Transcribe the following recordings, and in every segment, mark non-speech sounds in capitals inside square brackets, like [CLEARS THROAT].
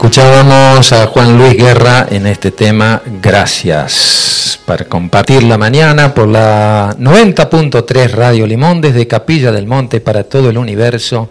Escuchábamos a Juan Luis Guerra en este tema Gracias para compartir la mañana por la 90.3 Radio Limón desde Capilla del Monte para todo el universo,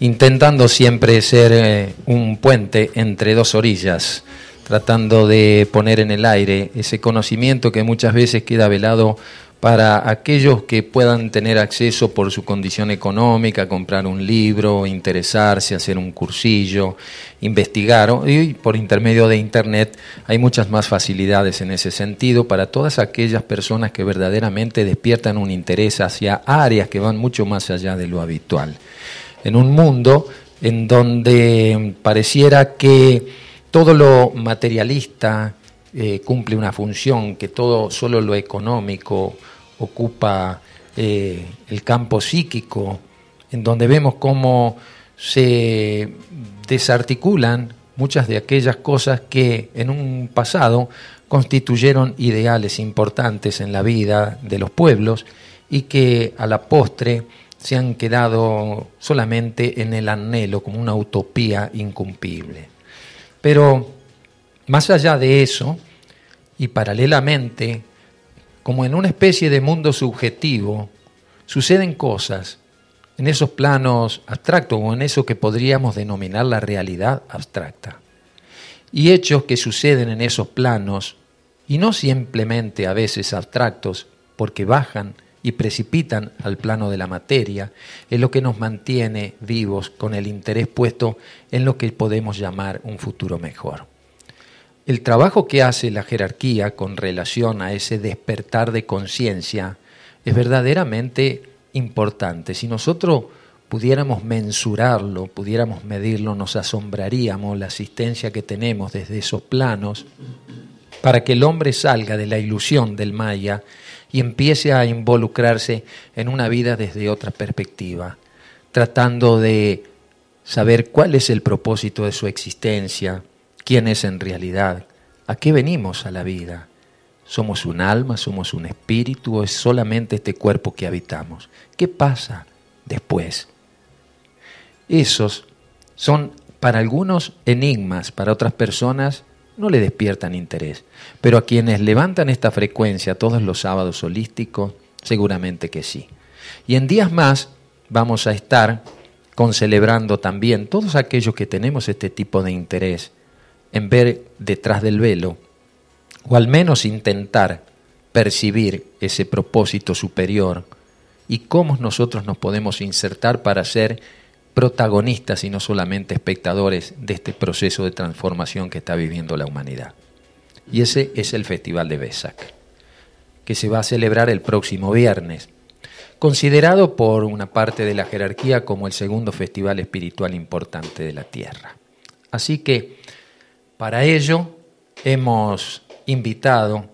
intentando siempre ser eh, un puente entre dos orillas, tratando de poner en el aire ese conocimiento que muchas veces queda velado para aquellos que puedan tener acceso por su condición económica, comprar un libro, interesarse, hacer un cursillo, investigar, y por intermedio de Internet hay muchas más facilidades en ese sentido para todas aquellas personas que verdaderamente despiertan un interés hacia áreas que van mucho más allá de lo habitual. En un mundo en donde pareciera que todo lo materialista eh, cumple una función, que todo, solo lo económico, ocupa eh, el campo psíquico, en donde vemos cómo se desarticulan muchas de aquellas cosas que en un pasado constituyeron ideales importantes en la vida de los pueblos y que a la postre se han quedado solamente en el anhelo como una utopía incumplible. Pero más allá de eso, y paralelamente como en una especie de mundo subjetivo, suceden cosas en esos planos abstractos o en eso que podríamos denominar la realidad abstracta. Y hechos que suceden en esos planos, y no simplemente a veces abstractos, porque bajan y precipitan al plano de la materia, es lo que nos mantiene vivos con el interés puesto en lo que podemos llamar un futuro mejor. El trabajo que hace la jerarquía con relación a ese despertar de conciencia es verdaderamente importante. Si nosotros pudiéramos mensurarlo, pudiéramos medirlo, nos asombraríamos la asistencia que tenemos desde esos planos para que el hombre salga de la ilusión del maya y empiece a involucrarse en una vida desde otra perspectiva, tratando de saber cuál es el propósito de su existencia, quién es en realidad, a qué venimos a la vida. ¿Somos un alma, somos un espíritu o es solamente este cuerpo que habitamos? ¿Qué pasa después? Esos son para algunos enigmas, para otras personas no le despiertan interés, pero a quienes levantan esta frecuencia todos los sábados holísticos, seguramente que sí. Y en días más vamos a estar concelebrando también todos aquellos que tenemos este tipo de interés en ver detrás del velo, o al menos intentar percibir ese propósito superior y cómo nosotros nos podemos insertar para ser protagonistas y no solamente espectadores de este proceso de transformación que está viviendo la humanidad. Y ese es el Festival de Besak, que se va a celebrar el próximo viernes, considerado por una parte de la jerarquía como el segundo festival espiritual importante de la Tierra. Así que para ello hemos invitado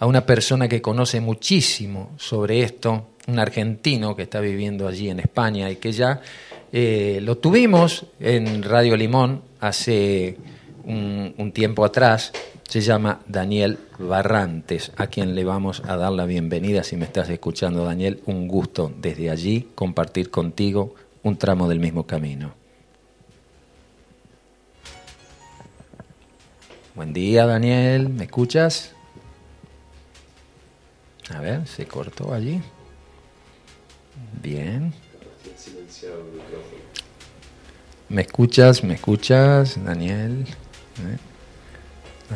a una persona que conoce muchísimo sobre esto, un argentino que está viviendo allí en España y que ya eh, lo tuvimos en Radio Limón hace un, un, tiempo atrás, se llama Daniel Barrantes, a quien le vamos a dar la bienvenida. Si me estás escuchando, Daniel, un gusto desde allí compartir contigo un tramo del mismo camino. Buen día, Daniel. ¿Me escuchas? A ver, se cortó allí. Bien. ¿Me escuchas? ¿Me escuchas, Daniel?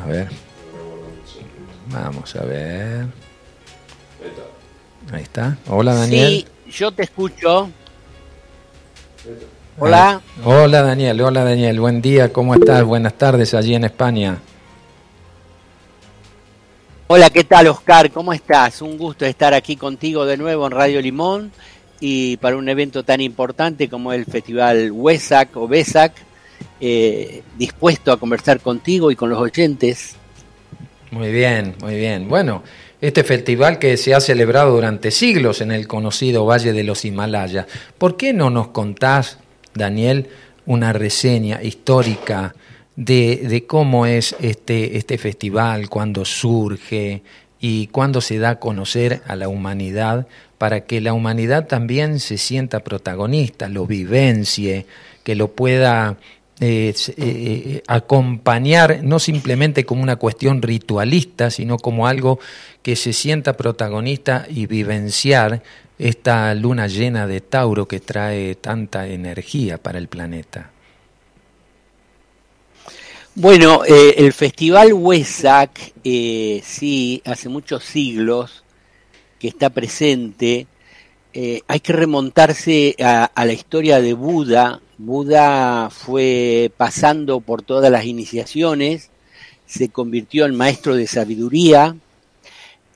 A ver. Vamos a ver. Ahí está. Hola, Daniel. Sí, yo te escucho. Hola. Hola Daniel, hola Daniel, buen día, ¿cómo estás? Buenas tardes allí en España. Hola, ¿qué tal Oscar? ¿Cómo estás? Un gusto estar aquí contigo de nuevo en Radio Limón y para un evento tan importante como el Festival WESAC o BESAC, eh, dispuesto a conversar contigo y con los oyentes. Muy bien, muy bien. Bueno, este festival que se ha celebrado durante siglos en el conocido Valle de los Himalayas, ¿por qué no nos contás, Daniel, una reseña histórica? De, cómo es este, este festival, cuándo surge y cuándo se da a conocer a la humanidad para que la humanidad también se sienta protagonista, lo vivencie, que lo pueda acompañar, no simplemente como una cuestión ritualista, sino como algo que se sienta protagonista y vivenciar esta luna llena de Tauro que trae tanta energía para el planeta? Bueno, eh, el Festival Wesak, eh, sí, hace muchos siglos que está presente. Eh, hay que remontarse a, la historia de Buda. Buda fue pasando por todas las iniciaciones, se convirtió en maestro de sabiduría,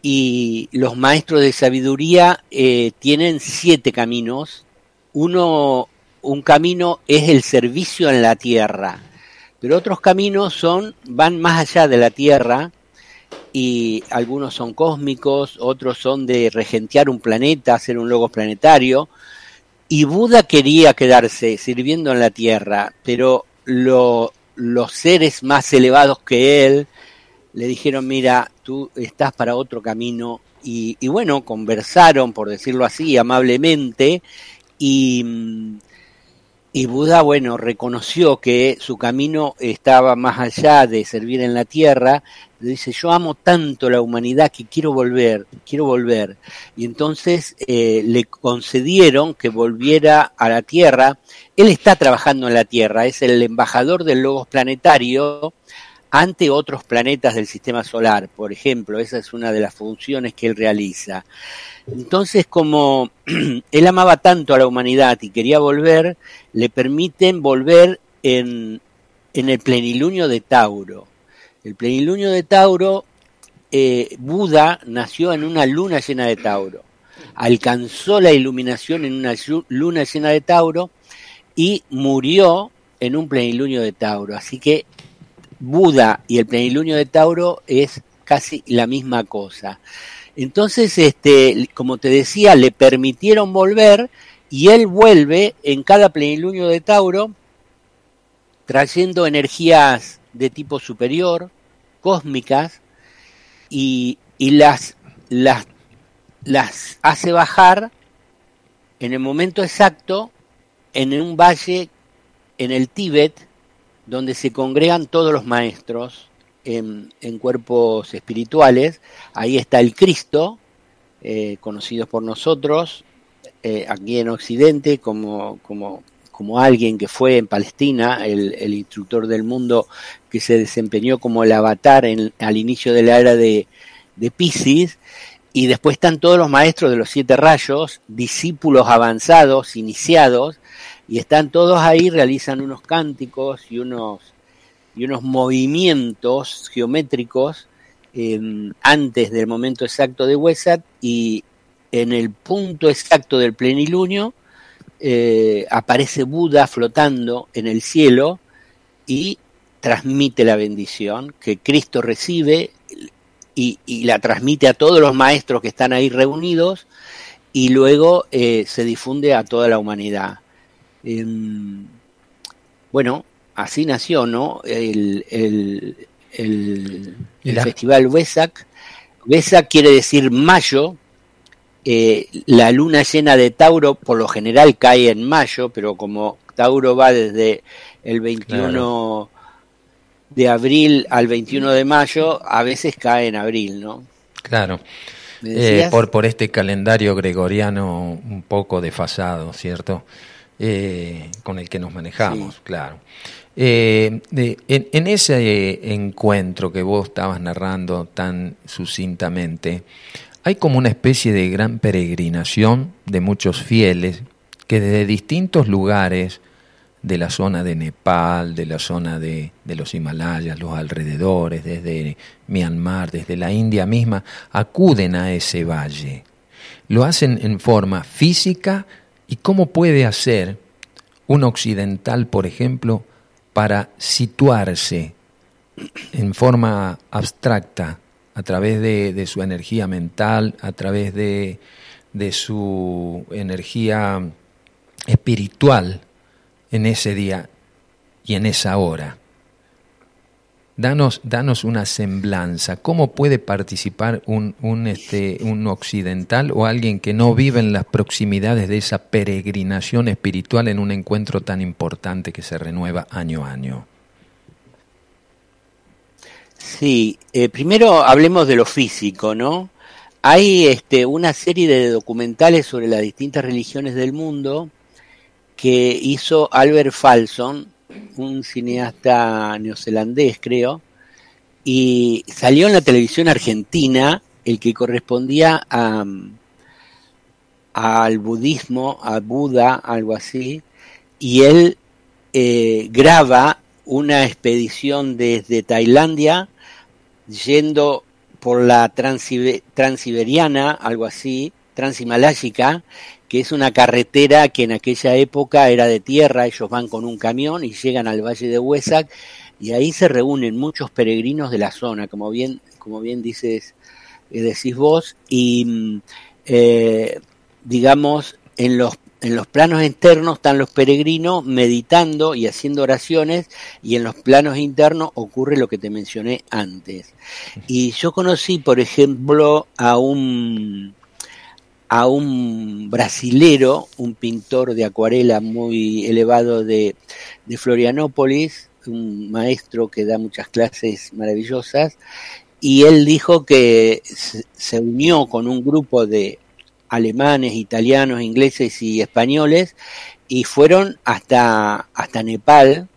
y los maestros de sabiduría eh, tienen siete caminos. Uno, un camino es el servicio en la tierra, pero otros caminos son, van más allá de la tierra y algunos son cósmicos, otros son de regentear un planeta, hacer un logos planetario. Y Buda quería quedarse sirviendo en la tierra, pero los seres más elevados que él, le dijeron, mira, tú estás para otro camino. Y, bueno, conversaron, por decirlo así, amablemente, y, y Buda, bueno, reconoció que su camino estaba más allá de servir en la tierra. Dice, yo amo tanto la humanidad que quiero volver, quiero volver. Y entonces eh, le concedieron que volviera a la tierra. Él está trabajando en la tierra, es el embajador del Logos Planetario ante otros planetas del sistema solar, por ejemplo, esa es una de las funciones que él realiza. Entonces, como [CLEARS THROAT] él amaba tanto a la humanidad y quería volver, le permiten volver en, en el plenilunio de Tauro. El plenilunio de Tauro, eh, Buda nació en una luna llena de Tauro, alcanzó la iluminación en una luna llena de Tauro y murió en un plenilunio de Tauro. Así que Buda y el plenilunio de Tauro es casi la misma cosa. Entonces, este, como te decía, le permitieron volver y él vuelve en cada plenilunio de Tauro trayendo energías de tipo superior, cósmicas, y, y las, las, las hace bajar en el momento exacto en un valle en el Tíbet donde se congregan todos los maestros en, cuerpos espirituales. Ahí está el Cristo, eh, conocido por nosotros, eh, aquí en Occidente, como, como, como, alguien que fue en Palestina, el, instructor del mundo que se desempeñó como el avatar en, al inicio de la era de, de Pisces. Y después están todos los maestros de los siete rayos, discípulos avanzados, iniciados, y están todos ahí, realizan unos cánticos y unos, y unos movimientos geométricos em, antes del momento exacto de Wesat y en el punto exacto del plenilunio eh, aparece Buda flotando en el cielo y transmite la bendición que Cristo recibe y, la transmite a todos los maestros que están ahí reunidos y luego eh, se difunde a toda la humanidad. Em, bueno, así nació, ¿no? El, el, el, festival Wesak. Wesak quiere decir mayo. Eh, la luna llena de Tauro por lo general cae en mayo, pero como Tauro va desde el 21 de abril al 21 de mayo, a veces cae en abril, ¿no? Claro. Eh, por, por este calendario gregoriano un poco desfasado, ¿cierto? Eh, con el que nos manejamos, claro. Eh, en, ese encuentro que vos estabas narrando tan sucintamente, hay como una especie de gran peregrinación de muchos fieles que desde distintos lugares de la zona de Nepal, de la zona de, de, los Himalayas, los alrededores, desde Myanmar, desde la India misma, acuden a ese valle. Lo hacen en forma física, ¿Y cómo puede hacer un occidental, por ejemplo, para situarse en forma abstracta a través de, su energía mental, a través de, su energía espiritual en ese día y en esa hora? Danos, danos una semblanza. ¿Cómo puede participar un, un, este, un occidental o alguien que no vive en las proximidades de esa peregrinación espiritual en un encuentro tan importante que se renueva año a año? Sí, eh, primero hablemos de lo físico, ¿no? Hay este, una serie de documentales sobre las distintas religiones del mundo que hizo Albert Falson, un cineasta neozelandés, creo, y salió en la televisión argentina el que correspondía a, al budismo, a Buda, algo así, y él eh, graba una expedición desde Tailandia yendo por la transiberiana, algo así, transhimaláyica, que es una carretera que en aquella época era de tierra, ellos van con un camión y llegan al valle de Huesac y ahí se reúnen muchos peregrinos de la zona, como bien, como bien dices, eh, decís vos, y mm, eh, digamos, en los en los planos externos están los peregrinos meditando y haciendo oraciones y en los planos internos ocurre lo que te mencioné antes. Y yo conocí, por ejemplo, a un a un brasilero, un pintor de acuarela muy elevado de, de Florianópolis, un maestro que da muchas clases maravillosas, y él dijo que se unió con un grupo de alemanes, italianos, ingleses y españoles y fueron hasta, hasta Nepal.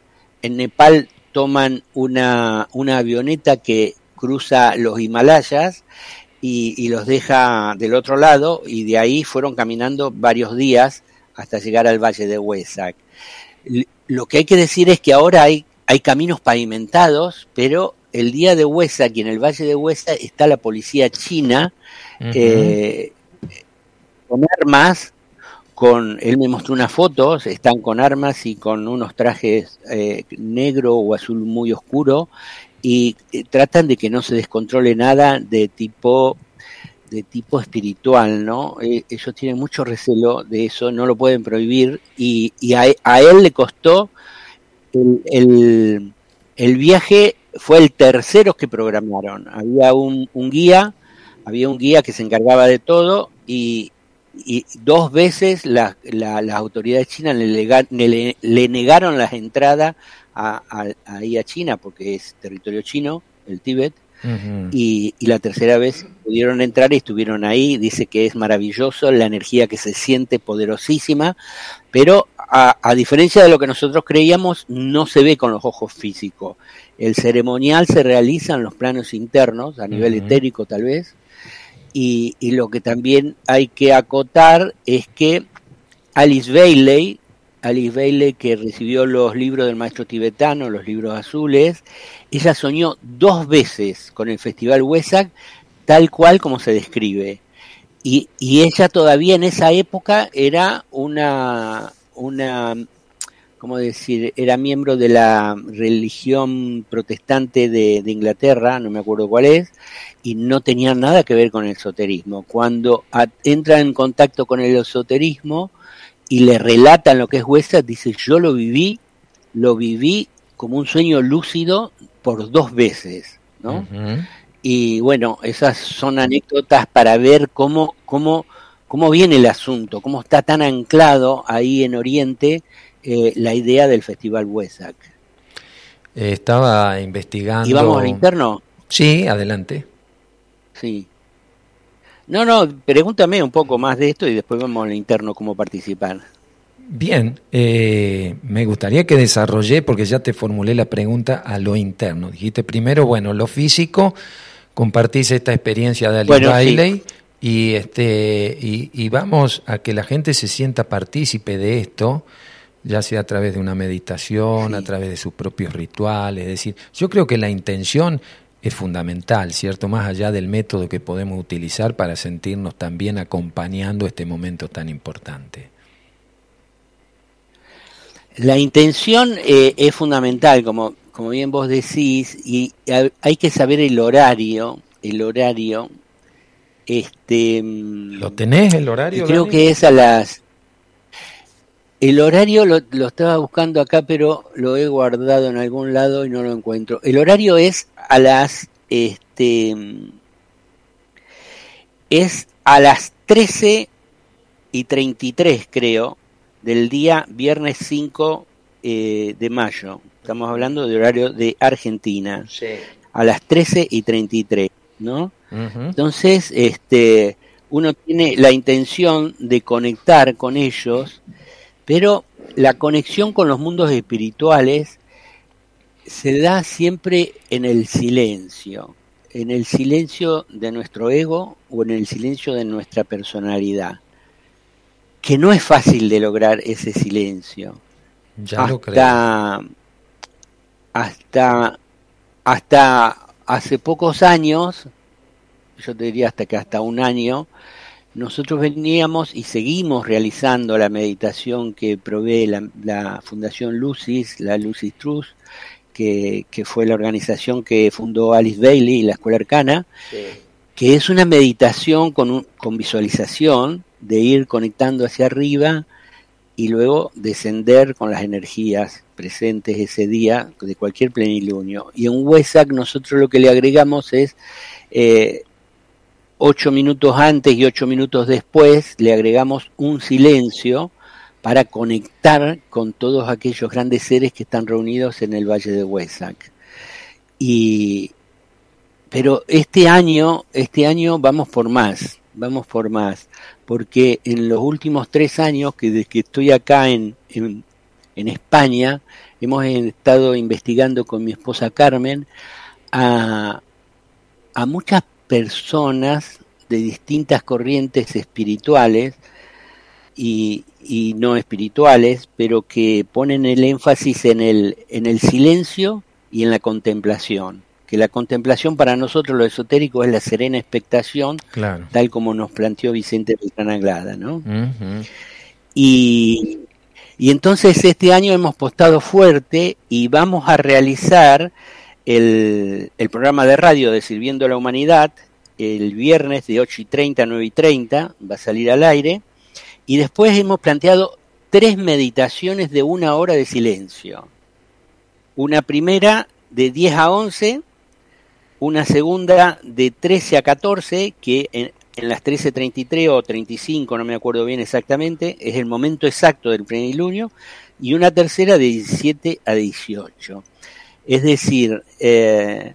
En Nepal toman una, una avioneta que cruza los Himalayas y, los deja del otro lado y de ahí fueron caminando varios días hasta llegar al valle de Huesac. Lo que hay que decir es que ahora hay, hay caminos pavimentados, pero el día de Huesac y en el valle de Huesac está la policía china con armas, con, él me mostró unas fotos, están con armas y con unos trajes eh, negro o azul muy oscuro y eh, tratan de que no se descontrole nada de tipo de tipo espiritual, ¿no? Eh, ellos tienen mucho recelo de eso, no lo pueden prohibir y, y a, él le costó el, el, viaje fue el tercero que programaron. Había un, un guía, había un guía que se encargaba de todo y, y dos veces las autoridades chinas le, le, negaron las entradas a, ahí a China, porque es territorio chino, el Tíbet, y, la tercera vez pudieron entrar y estuvieron ahí. Dice que es maravilloso, la energía que se siente poderosísima, pero a, a diferencia de lo que nosotros creíamos, no se ve con los ojos físicos. El ceremonial se realiza en los planos internos, a nivel etérico tal vez, y, lo que también hay que acotar es que Alice Bailey, Alice Bailey que recibió los libros del maestro tibetano, los libros azules, ella soñó dos veces con el Festival Wesak tal cual como se describe. Y, y ella todavía en esa época era una, una ¿cómo decir? Era miembro de la religión protestante de, Inglaterra, no me acuerdo cuál es, y no tenía nada que ver con el esoterismo. Cuando entra en contacto con el esoterismo y le relatan lo que es Huesa, dice, yo lo viví, lo viví como un sueño lúcido por dos veces, ¿no? Y bueno, esas son anécdotas para ver cómo, cómo, cómo viene el asunto, cómo está tan anclado ahí en Oriente eh, la idea del Festival Huesac. estaba investigando. ¿Y vamos al interno? Sí, adelante. Sí. No, no, pregúntame un poco más de esto y después vamos al interno cómo participar. Bien, eh, me gustaría que desarrollé, porque ya te formulé la pregunta a lo interno. Dijiste primero, bueno, lo físico, compartís esta experiencia de Ali Bailey y, este, y, y, vamos a que la gente se sienta partícipe de esto ya sea a través de una meditación, a través de sus propios rituales. Es decir, yo creo que la intención es fundamental, ¿cierto? Más allá del método que podemos utilizar para sentirnos también acompañando este momento tan importante. La intención eh, es fundamental, como, como bien vos decís, y hay que saber el horario, el horario. Este, ¿Lo tenés el horario? Creo que es a las el horario lo, lo, estaba buscando acá, pero lo he guardado en algún lado y no lo encuentro. El horario es a las este es a las 13 y 33, creo, del día viernes 5 eh, de mayo. Estamos hablando de horario de Argentina. Sí. A las 13 y 33, ¿no? Entonces, este, uno tiene la intención de conectar con ellos, pero la conexión con los mundos espirituales se da siempre en el silencio, en el silencio de nuestro ego o en el silencio de nuestra personalidad que no es fácil de lograr ese silencio. Ya hasta, lo creo. Hasta, hasta hace pocos años, yo te diría hasta que hasta un año, nosotros veníamos y seguimos realizando la meditación que provee la, la Fundación Lucis, la Lucis Trust, que, que, fue la organización que fundó Alice Bailey y la Escuela Arcana, sí. que es una meditación con, un, con visualización, de ir conectando hacia arriba y luego descender con las energías presentes ese día de cualquier plenilunio. Y en WESAC nosotros lo que le agregamos es eh, ocho minutos antes y ocho minutos después, le agregamos un silencio para conectar con todos aquellos grandes seres que están reunidos en el Valle de Huesac. Y, pero este año, este año vamos por más, vamos por más porque en los últimos tres años que desde que estoy acá en, en, en, España, hemos estado investigando con mi esposa Carmen a, a muchas personas de distintas corrientes espirituales y, y, no espirituales, pero que ponen el énfasis en el, en el silencio y en la contemplación que la contemplación para nosotros lo esotérico es la serena expectación, claro. tal como nos planteó Vicente Beltrán Anglada, ¿no? Uh -huh. y, y, entonces este año hemos postado fuerte y vamos a realizar el, el, programa de radio de Sirviendo a la Humanidad el viernes de 8 y 30 a 9 y 30, va a salir al aire, y después hemos planteado tres meditaciones de una hora de silencio. Una primera de 10 a 11, una segunda de 13 a 14, que en, en las 13.33 o 35, no me acuerdo bien exactamente, es el momento exacto del plenilunio, y una tercera de 17 a 18. Es decir, eh,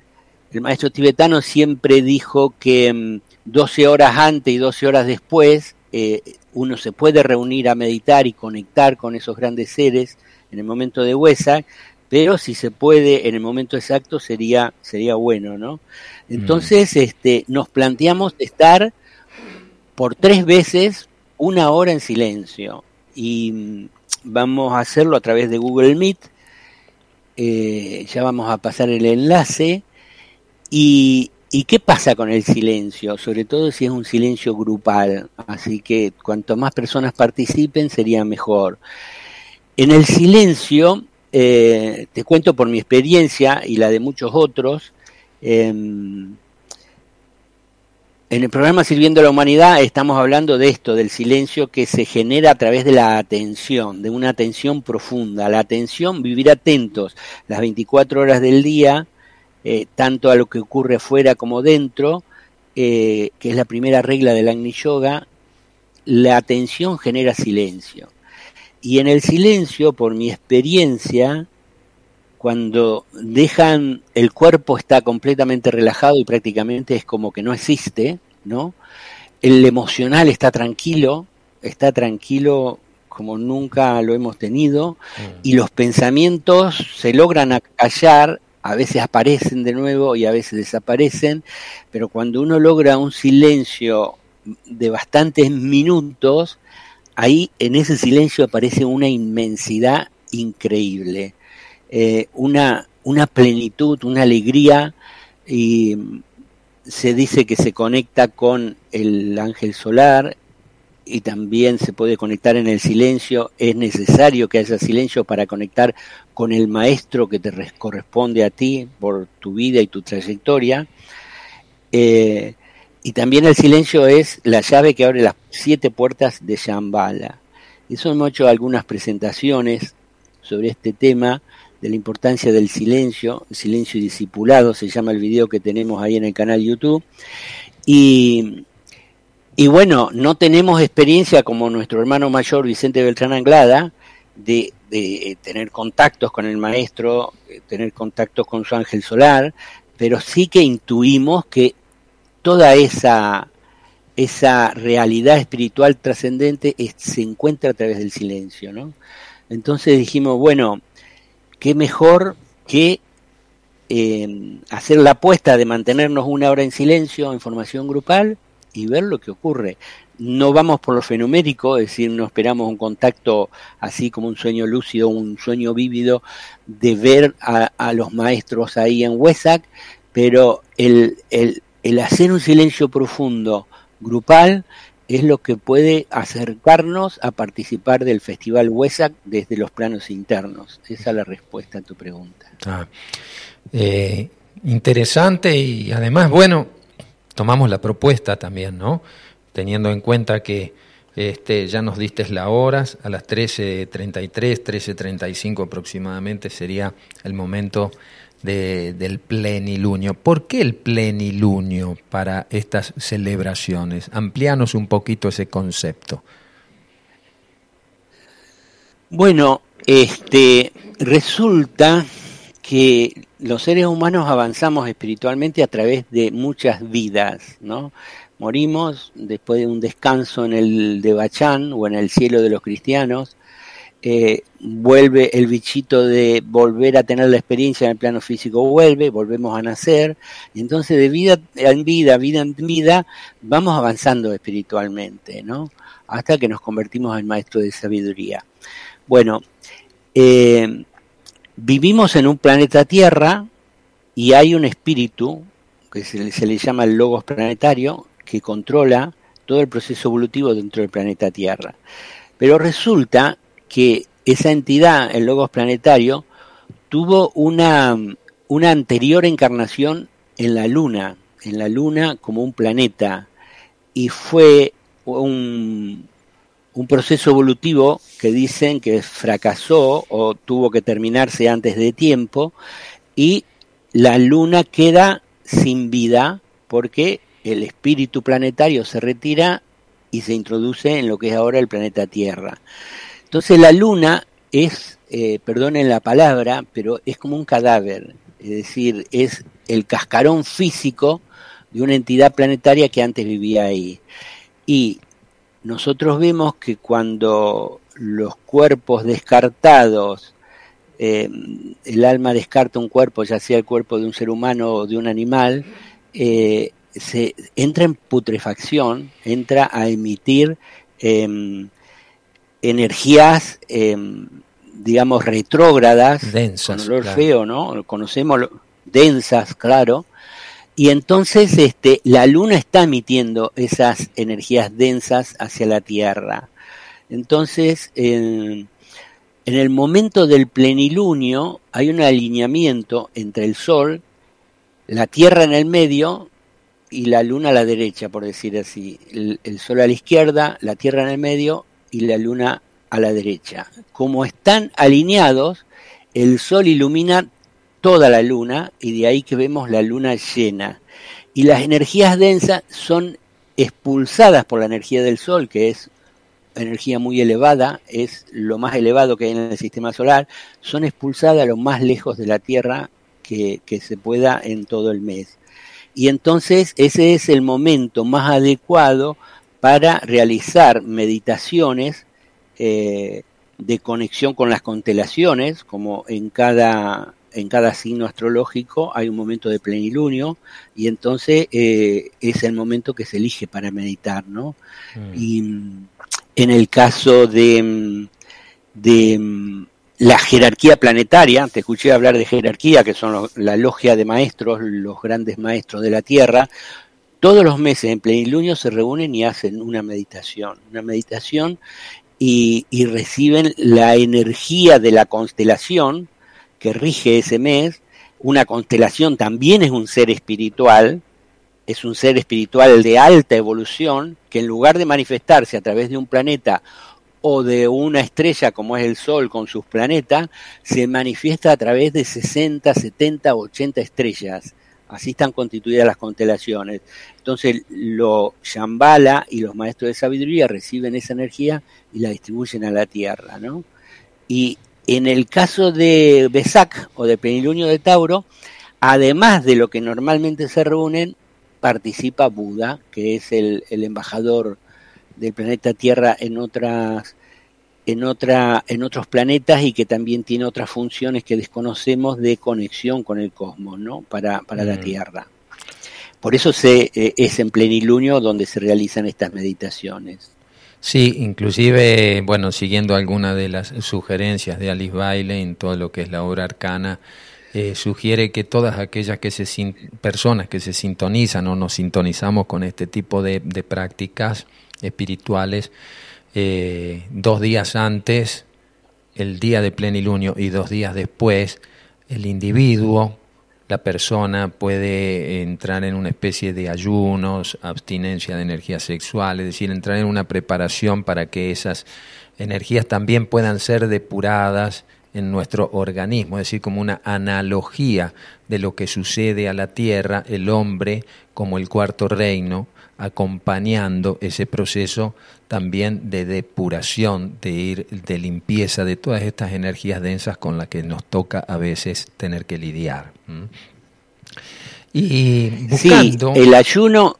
el maestro tibetano siempre dijo que 12 mm, horas antes y 12 horas después eh, uno se puede reunir a meditar y conectar con esos grandes seres en el momento de Huesa, pero si se puede en el momento exacto sería sería bueno, ¿no? Entonces, mm. este, nos planteamos estar por tres veces una hora en silencio y mm, vamos a hacerlo a través de Google Meet. Eh, ya vamos a pasar el enlace y, ¿Y qué pasa con el silencio? Sobre todo si es un silencio grupal. Así que cuanto más personas participen sería mejor. En el silencio eh, te cuento por mi experiencia y la de muchos otros, eh, en el programa Sirviendo a la Humanidad estamos hablando de esto, del silencio que se genera a través de la atención, de una atención profunda. La atención, vivir atentos las 24 horas del día, eh, tanto a lo que ocurre afuera como dentro, eh, que es la primera regla del Agni Yoga, la atención genera silencio. Y en el silencio, por mi experiencia, cuando dejan, el cuerpo está completamente relajado y prácticamente es como que no existe, ¿no? El emocional está tranquilo, está tranquilo como nunca lo hemos tenido, mm. y los pensamientos se logran acallar, a veces aparecen de nuevo y a veces desaparecen, pero cuando uno logra un silencio de bastantes minutos, ahí en ese silencio aparece una inmensidad increíble, eh, una, plenitud, una alegría, y se dice que se conecta con el ángel solar y también se puede conectar en el silencio, es necesario que haya silencio para conectar con el maestro que te corresponde a ti por tu vida y tu trayectoria. Eh, y también el silencio es la llave que abre las siete puertas de Shambhala. Eso hemos hecho algunas presentaciones sobre este tema de la importancia del silencio, silencio discipulado, se llama el video que tenemos ahí en el canal YouTube. Y, y bueno, no tenemos experiencia como nuestro hermano mayor Vicente Beltrán Anglada de, de tener contactos con el maestro, tener contactos con su ángel solar, pero sí que intuimos que toda esa, esa realidad espiritual trascendente se encuentra a través del silencio, ¿no? Entonces dijimos, bueno, qué mejor que eh, hacer la apuesta de mantenernos una hora en silencio en formación grupal y ver lo que ocurre. No vamos por lo fenomérico, es decir, no esperamos un contacto así como un sueño lúcido, un sueño vívido de ver a, los maestros ahí en Huesac, pero el, el, el hacer un silencio profundo grupal es lo que puede acercarnos a participar del Festival Huesac desde los planos internos. Esa es la respuesta a tu pregunta. Ah, eh, interesante y además, bueno, tomamos la propuesta también, ¿no? Teniendo en cuenta que este, ya nos diste la hora, a las 13.33, 13.35 aproximadamente sería el momento de, del plenilunio. ¿Por qué el plenilunio para estas celebraciones? Amplianos un poquito ese concepto. Bueno, este resulta que los seres humanos avanzamos espiritualmente a través de muchas vidas, ¿no? Morimos después de un descanso en el de Bachán o en el cielo de los cristianos, vuelve el bichito de volver a tener la experiencia en el plano físico, vuelve, volvemos a nacer, y entonces de vida en vida, vida en vida, vamos avanzando espiritualmente, ¿no? Hasta que nos convertimos en maestro de sabiduría. Bueno, eh, vivimos en un planeta Tierra y hay un espíritu, que se, se le llama el logos planetario, que controla todo el proceso evolutivo dentro del planeta Tierra. Pero resulta que esa entidad, el Logos Planetario, tuvo una, una anterior encarnación en la Luna, en la Luna como un planeta, y fue un, un proceso evolutivo que dicen que fracasó o tuvo que terminarse antes de tiempo, y la Luna queda sin vida porque el espíritu planetario se retira y se introduce en lo que es ahora el planeta Tierra. Entonces la luna es, eh, perdonen la palabra, pero es como un cadáver, es decir, es el cascarón físico de una entidad planetaria que antes vivía ahí. Y nosotros vemos que cuando los cuerpos descartados, eh, el alma descarta un cuerpo, ya sea el cuerpo de un ser humano o de un animal, eh, se entra en putrefacción, entra a emitir em, energías, em, digamos, retrógradas, densas, con olor feo, ¿no? Conocemos densas, claro. Y entonces este, la luna está emitiendo esas energías densas hacia la Tierra. Entonces, en, en el momento del plenilunio hay un alineamiento entre el Sol, la Tierra en el medio y la Luna a la derecha, por decir así. el Sol a la izquierda, la Tierra en el medio y la luna a la derecha. Como están alineados, el sol ilumina toda la luna y de ahí que vemos la luna llena. Y las energías densas son expulsadas por la energía del sol, que es energía muy elevada, es lo más elevado que hay en el sistema solar, son expulsadas lo más lejos de la Tierra que, que se pueda en todo el mes. Y entonces ese es el momento más adecuado para realizar meditaciones eh, de conexión con las constelaciones, como en cada, en cada signo astrológico hay un momento de plenilunio y entonces eh, es el momento que se elige para meditar, ¿no? Mm. Y en el caso de, de la jerarquía planetaria, te escuché hablar de jerarquía, que son la logia de maestros, los grandes maestros de la Tierra, todos los meses en plenilunio se reúnen y hacen una meditación, una meditación y, reciben la energía de la constelación que rige ese mes. Una constelación también es un ser espiritual, es un ser espiritual de alta evolución que en lugar de manifestarse a través de un planeta o de una estrella como es el Sol con sus planetas, se manifiesta a través de 60, 70, 80 estrellas. Así están constituidas las constelaciones. Entonces, los Shambhala y los maestros de sabiduría reciben esa energía y la distribuyen a la Tierra, ¿no? Y en el caso de Besak o de Penilunio de Tauro, además de lo que normalmente se reúnen, participa Buda, que es el, el embajador del planeta Tierra en otras en otra en otros planetas y que también tiene otras funciones que desconocemos de conexión con el cosmos, ¿no? Para, para la mm. Tierra. Por eso se, eh, es en plenilunio donde se realizan estas meditaciones. Sí, inclusive, bueno, siguiendo algunas de las sugerencias de Alice Bailey en todo lo que es la obra arcana, eh, sugiere que todas aquellas que se personas que se sintonizan o nos sintonizamos con este tipo de, de prácticas espirituales, eh, dos días antes, el día de plenilunio y dos días después, el individuo, la persona puede entrar en una especie de ayunos, abstinencia de energía sexual, es decir, entrar en una preparación para que esas energías también puedan ser depuradas en nuestro organismo, es decir, como una analogía de lo que sucede a la tierra, el hombre como el cuarto reino, acompañando ese proceso también de depuración, de ir, de limpieza de todas estas energías densas con las que nos toca a veces tener que lidiar. Y buscando. Sí, el ayuno.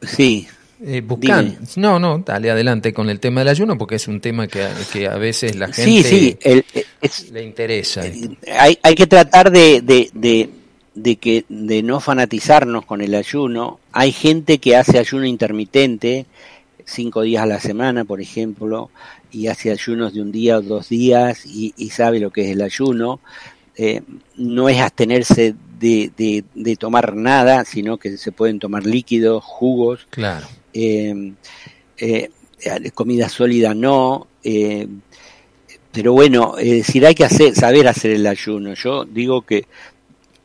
Sí. Eh, buscando, no, no, dale adelante con el tema del ayuno porque es un tema que, que a veces la gente le interesa. Hay, hay que tratar de, de, de, que, de no fanatizarnos con el ayuno. Hay gente que hace ayuno intermitente, cinco días a la semana, por ejemplo, y hace ayunos de un día o dos días y, sabe lo que es el ayuno. Eh, no es abstenerse de, de, tomar nada, sino que se pueden tomar líquidos, jugos. Claro. Eh, eh, comida sólida no. pero bueno, es decir, hay que hacer, saber hacer el ayuno. Yo digo que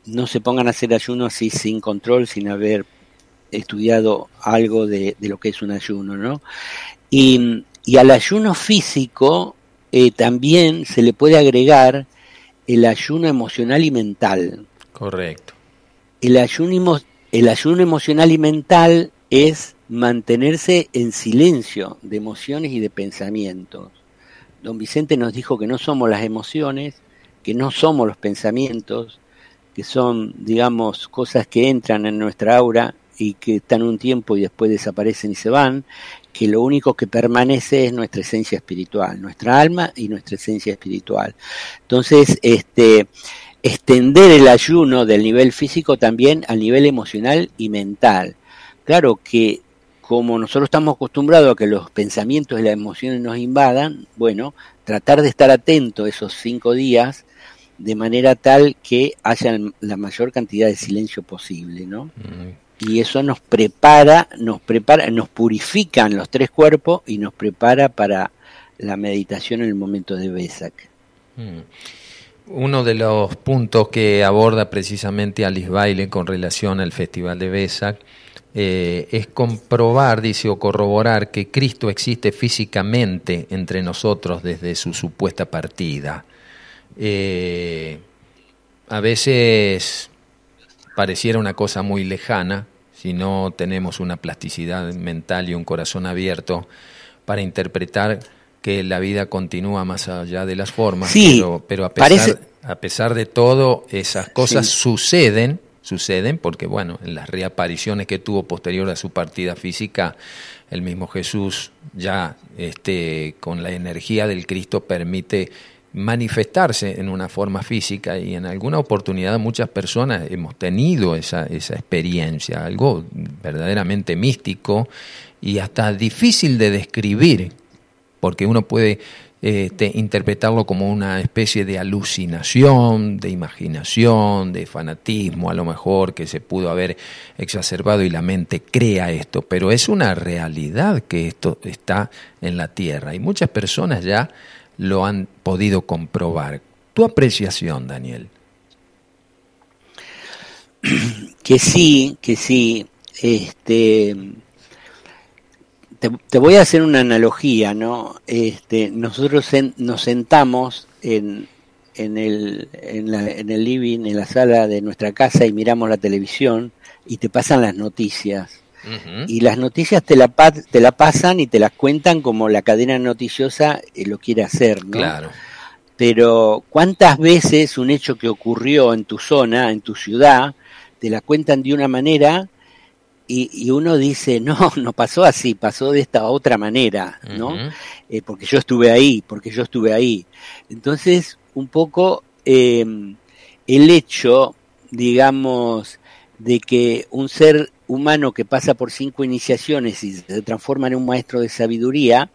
no se pongan a hacer ayuno así sin control, sin haber estudiado algo de, lo que es un ayuno, ¿no? Y, al ayuno físico eh, también se le puede agregar el ayuno emocional y mental. Correcto. El ayuno, el ayuno emocional y mental es mantenerse en silencio de emociones y de pensamientos. Don Vicente nos dijo que no somos las emociones, que no somos los pensamientos, que son, digamos, cosas que entran en nuestra aura y que están un tiempo y después desaparecen y se van, que lo único que permanece es nuestra esencia espiritual, nuestra alma y nuestra esencia espiritual. Entonces, este, extender el ayuno del nivel físico también al nivel emocional y mental. Claro que como nosotros estamos acostumbrados a que los pensamientos y las emociones nos invadan, bueno, tratar de estar atento esos cinco días de manera tal que haya la mayor cantidad de silencio posible, ¿no? Mm y eso nos prepara, nos prepara, nos purifican los tres cuerpos y nos prepara para la meditación en el momento de Besak. Mm. Uno de los puntos que aborda precisamente Alice Baile con relación al Festival de Besak eh, es comprobar, dice, o corroborar que Cristo existe físicamente entre nosotros desde su supuesta partida. Eh, a veces pareciera una cosa muy lejana, si no tenemos una plasticidad mental y un corazón abierto para interpretar que la vida continúa más allá de las formas, pero, a, pesar, a pesar de todo esas cosas suceden, suceden porque bueno, en las reapariciones que tuvo posterior a su partida física, el mismo Jesús ya este, con la energía del Cristo permite manifestarse en una forma física y en alguna oportunidad muchas personas hemos tenido esa, esa experiencia, algo verdaderamente místico y hasta difícil de describir, porque uno puede este, interpretarlo como una especie de alucinación, de imaginación, de fanatismo, a lo mejor que se pudo haber exacerbado y la mente crea esto, pero es una realidad que esto está en la Tierra. Y muchas personas ya lo han podido comprobar. ¿Tu apreciación, Daniel? [CLEARS THROAT] Que sí, que sí. Este, te, voy a hacer una analogía, ¿no? Este, nosotros nos sentamos en, en, el, en, el living, en la sala de nuestra casa y miramos la televisión y te pasan las noticias. Y las noticias te la, te la pasan y te las cuentan como la cadena noticiosa eh, lo quiere hacer, ¿no? Claro. Pero ¿cuántas veces un hecho que ocurrió en tu zona, en tu ciudad, te la cuentan de una manera y, uno dice, no, no pasó así, pasó de esta otra manera, ¿no? Eh, porque yo estuve ahí, porque yo estuve ahí. Entonces, un poco eh, el hecho, digamos, de que un ser humano que pasa por cinco iniciaciones y se transforma en un maestro de sabiduría,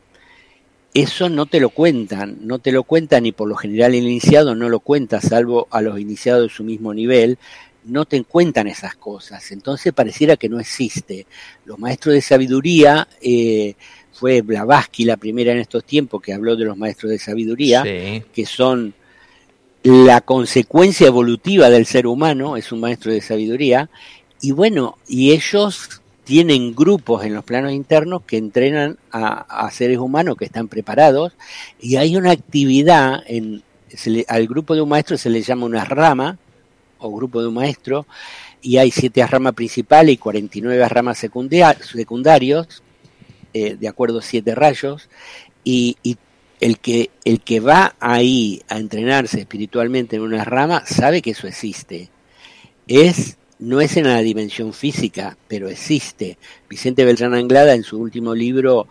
eso no te lo cuentan, no te lo cuentan y por lo general el iniciado no lo cuenta, salvo a los iniciados de su mismo nivel, no te cuentan esas cosas, entonces pareciera que no existe. Los maestros de sabiduría, eh, fue Blavatsky la primera en estos tiempos que habló de los maestros de sabiduría, que son la consecuencia evolutiva del ser humano, es un maestro de sabiduría, y bueno, y ellos tienen grupos en los planos internos que entrenan a, seres humanos que están preparados, y hay una actividad, en, al grupo de un maestro se le llama una rama, o grupo de un maestro, y hay siete ramas principales y 49 ramas secundarios, eh, de acuerdo a siete rayos, y, y el que, el que va ahí a entrenarse espiritualmente en una rama sabe que eso existe. Es, no es en la dimensión física, pero existe. Vicente Beltrán Anglada en su último libro,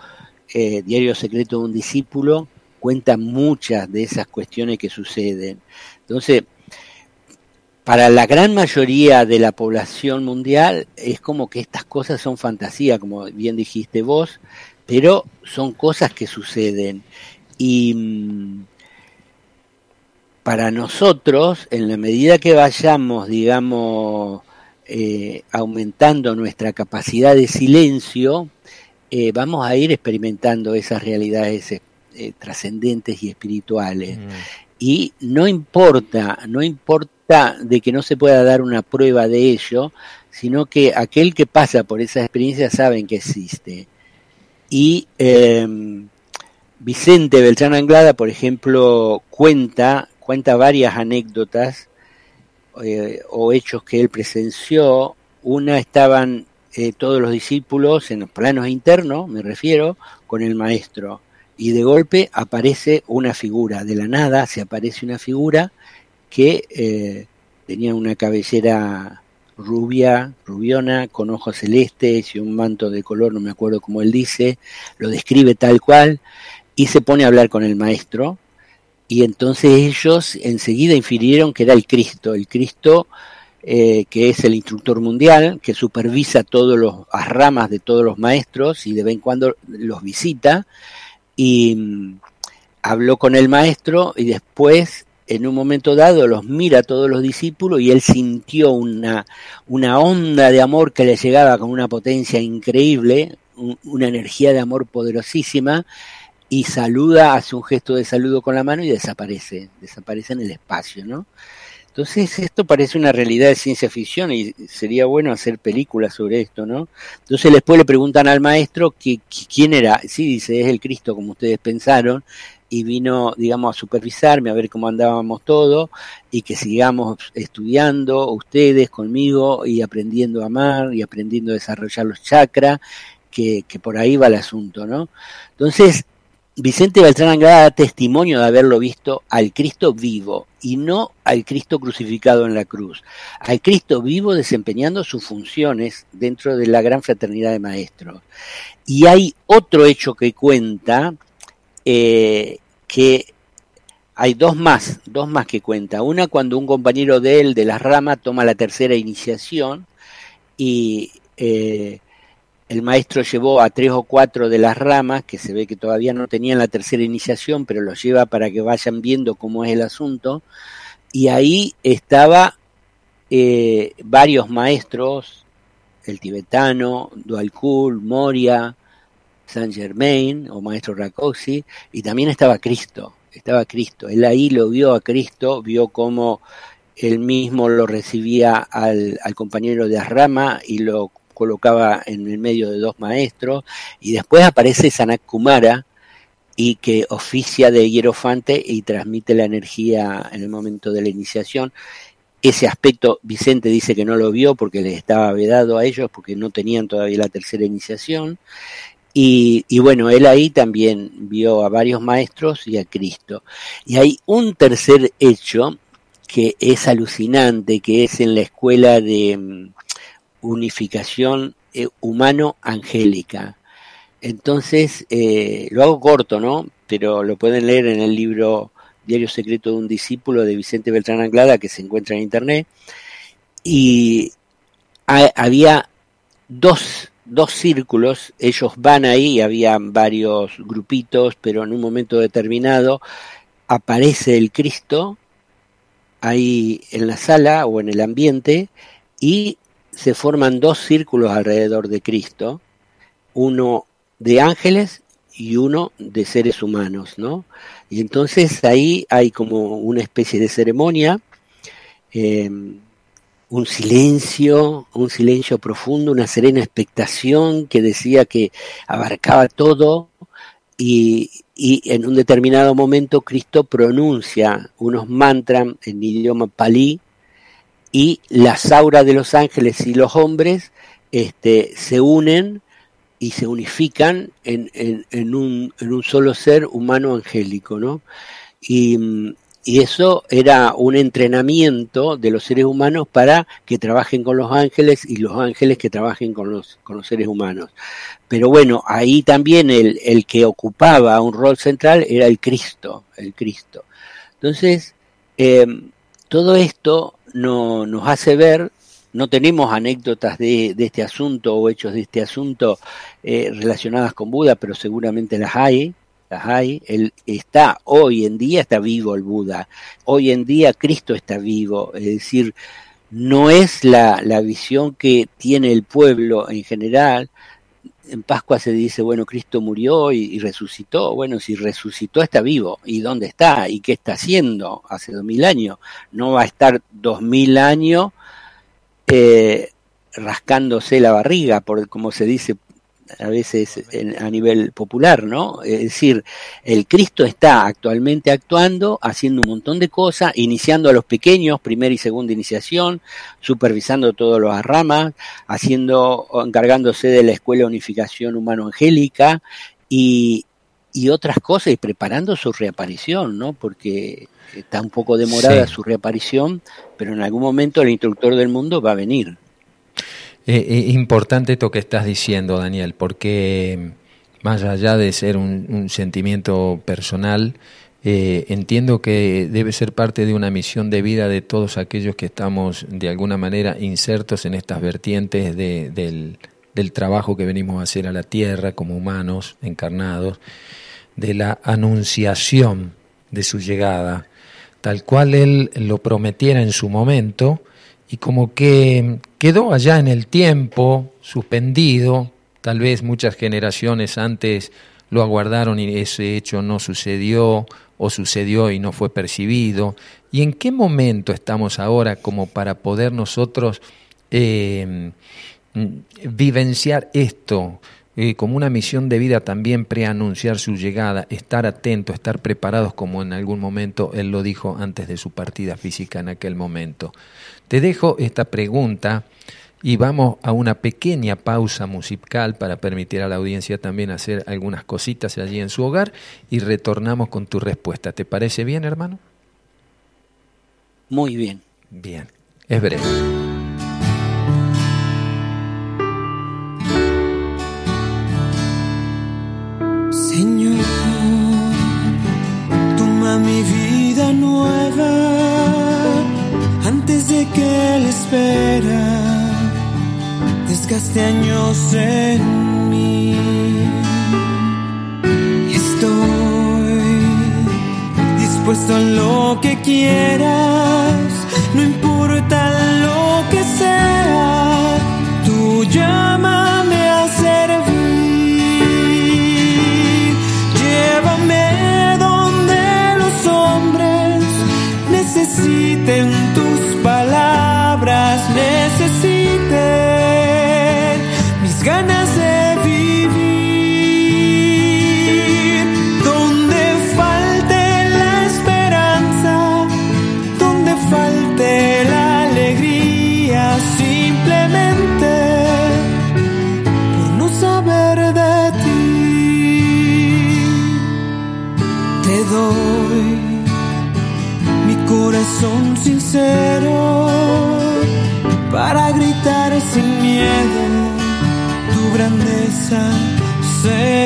eh, Diario Secreto de un Discípulo, cuenta muchas de esas cuestiones que suceden. Entonces, para la gran mayoría de la población mundial es como que estas cosas son fantasía, como bien dijiste vos, pero son cosas que suceden. Y mm, para nosotros, en la medida que vayamos, digamos, eh, aumentando nuestra capacidad de silencio, eh, vamos a ir experimentando esas realidades eh, trascendentes y espirituales. Mm. Y no importa, no importa de que no se pueda dar una prueba de ello, sino que aquel que pasa por esa experiencia sabe que existe. Y em, Vicente Beltrán Anglada, por ejemplo, cuenta, cuenta varias anécdotas eh, o hechos que él presenció. Una estaban eh, todos los discípulos en los planos internos, me refiero, con el maestro. Y de golpe aparece una figura, de la nada se aparece una figura que eh, tenía una cabellera rubia, rubiona, con ojos celestes y un manto de color, no me acuerdo cómo él dice, lo describe tal cual, y se pone a hablar con el maestro y entonces ellos enseguida infirieron que era el Cristo, el Cristo eh, que es el instructor mundial, que supervisa todas las ramas de todos los maestros y de vez en cuando los visita y mm, habló con el maestro y después en un momento dado los mira a todos los discípulos y él sintió una, una onda de amor que le llegaba con una potencia increíble, una energía de amor poderosísima y saluda, hace un gesto de saludo con la mano y desaparece, desaparece en el espacio, ¿no? Entonces esto parece una realidad de ciencia ficción y sería bueno hacer películas sobre esto, ¿no? Entonces después le preguntan al maestro que, quién era, sí, dice, es el Cristo como ustedes pensaron, y vino, digamos, a supervisarme, a ver cómo andábamos todo, y que sigamos estudiando ustedes conmigo y aprendiendo a amar y aprendiendo a desarrollar los chakras, que, que por ahí va el asunto, ¿no? Entonces, Vicente Beltrán Anglada da testimonio de haberlo visto al Cristo vivo y no al Cristo crucificado en la cruz, al Cristo vivo desempeñando sus funciones dentro de la gran fraternidad de maestros. Y hay otro hecho que cuenta, eh, que hay dos más, dos más que cuenta. Una cuando un compañero de él, de la rama, toma la tercera iniciación y eh, el maestro llevó a tres o cuatro de las ramas, que se ve que todavía no tenían la tercera iniciación, pero los lleva para que vayan viendo cómo es el asunto, y ahí estaba eh, varios maestros, el tibetano, Dualkul, Moria, Saint Germain o maestro Rakosi, y también estaba Cristo, estaba Cristo. Él ahí lo vio a Cristo, vio cómo él mismo lo recibía al, al compañero de Arrama y lo colocaba en el medio de dos maestros, y después aparece Sanat Kumara, y que oficia de hierofante y transmite la energía en el momento de la iniciación. Ese aspecto Vicente dice que no lo vio porque le estaba vedado a ellos, porque no tenían todavía la tercera iniciación. Y, y, bueno, él ahí también vio a varios maestros y a Cristo. Y hay un tercer hecho que es alucinante, que es en la escuela de mm, unificación eh, humano-angélica. Entonces, eh, lo hago corto, ¿no? Pero lo pueden leer en el libro Diario Secreto de un Discípulo de Vicente Beltrán Anglada, que se encuentra en Internet. Y había dos, dos círculos, ellos van ahí, había varios grupitos, pero en un momento determinado aparece el Cristo ahí en la sala o en el ambiente y se forman dos círculos alrededor de Cristo, uno de ángeles y uno de seres humanos, ¿no? Y entonces ahí hay como una especie de ceremonia, eh, un silencio, un silencio profundo, una serena expectación que decía que abarcaba todo y, y en un determinado momento Cristo pronuncia unos mantras en idioma palí y las auras de los ángeles y los hombres este, se unen y se unifican en, en, un, en un solo ser humano angélico, ¿no? Y, y eso era un entrenamiento de los seres humanos para que trabajen con los ángeles y los ángeles que trabajen con los, con los seres humanos. Pero bueno, ahí también el, el que ocupaba un rol central era el Cristo, el Cristo. Entonces, eh, todo esto no, nos hace ver no tenemos anécdotas de, este asunto o hechos de este asunto eh, relacionadas con Buda, pero seguramente las hay. Las hay. Él está hoy en día, está vivo el Buda. Hoy en día Cristo está vivo. Es decir, no es la, la visión que tiene el pueblo en general, en Pascua se dice, bueno, Cristo murió y, resucitó. Bueno, si resucitó está vivo. ¿Y dónde está? ¿Y qué está haciendo hace dos mil años? No va a estar dos mil años eh, rascándose la barriga, por como se dice a veces a nivel popular, ¿no? Es decir, el Cristo está actualmente actuando, haciendo un montón de cosas, iniciando a los pequeños, primera y segunda iniciación, supervisando todos los ramas, haciendo, encargándose de la Escuela Unificación Humano Angélica y, y otras cosas y preparando su reaparición, ¿no? Porque está un poco demorada su reaparición, pero en algún momento el instructor del mundo va a venir. Eh, eh, importante esto que estás diciendo, Daniel, porque más allá de ser un, sentimiento personal, eh, entiendo que debe ser parte de una misión de vida de todos aquellos que estamos de alguna manera insertos en estas vertientes del, del trabajo que venimos a hacer a la tierra como humanos encarnados, de la anunciación de su llegada, tal cual él lo prometiera en su momento, y como que quedó allá en el tiempo, suspendido, tal vez muchas generaciones antes lo aguardaron y ese hecho no sucedió o sucedió y no fue percibido. ¿Y en qué momento estamos ahora como para poder nosotros eh, vivenciar esto? Eh, como una misión de vida también preanunciar su llegada, estar atento, estar preparados como en algún momento él lo dijo antes de su partida física en aquel momento. Te dejo esta pregunta y vamos a una pequeña pausa musical para permitir a la audiencia también hacer algunas cositas allí en su hogar y retornamos con tu respuesta. ¿Te parece bien, hermano? Muy bien. Bien, es breve. Desgaste años en mí. Estoy dispuesto a lo que quieras, no importa lo que sea, tú llámame a servir. Llévame donde los hombres necesiten ganas de vivir. Donde falte la esperanza, donde falte la alegría, simplemente por no saber de ti. Te doy mi corazón sincero. say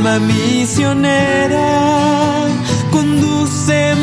alma misionera, condúceme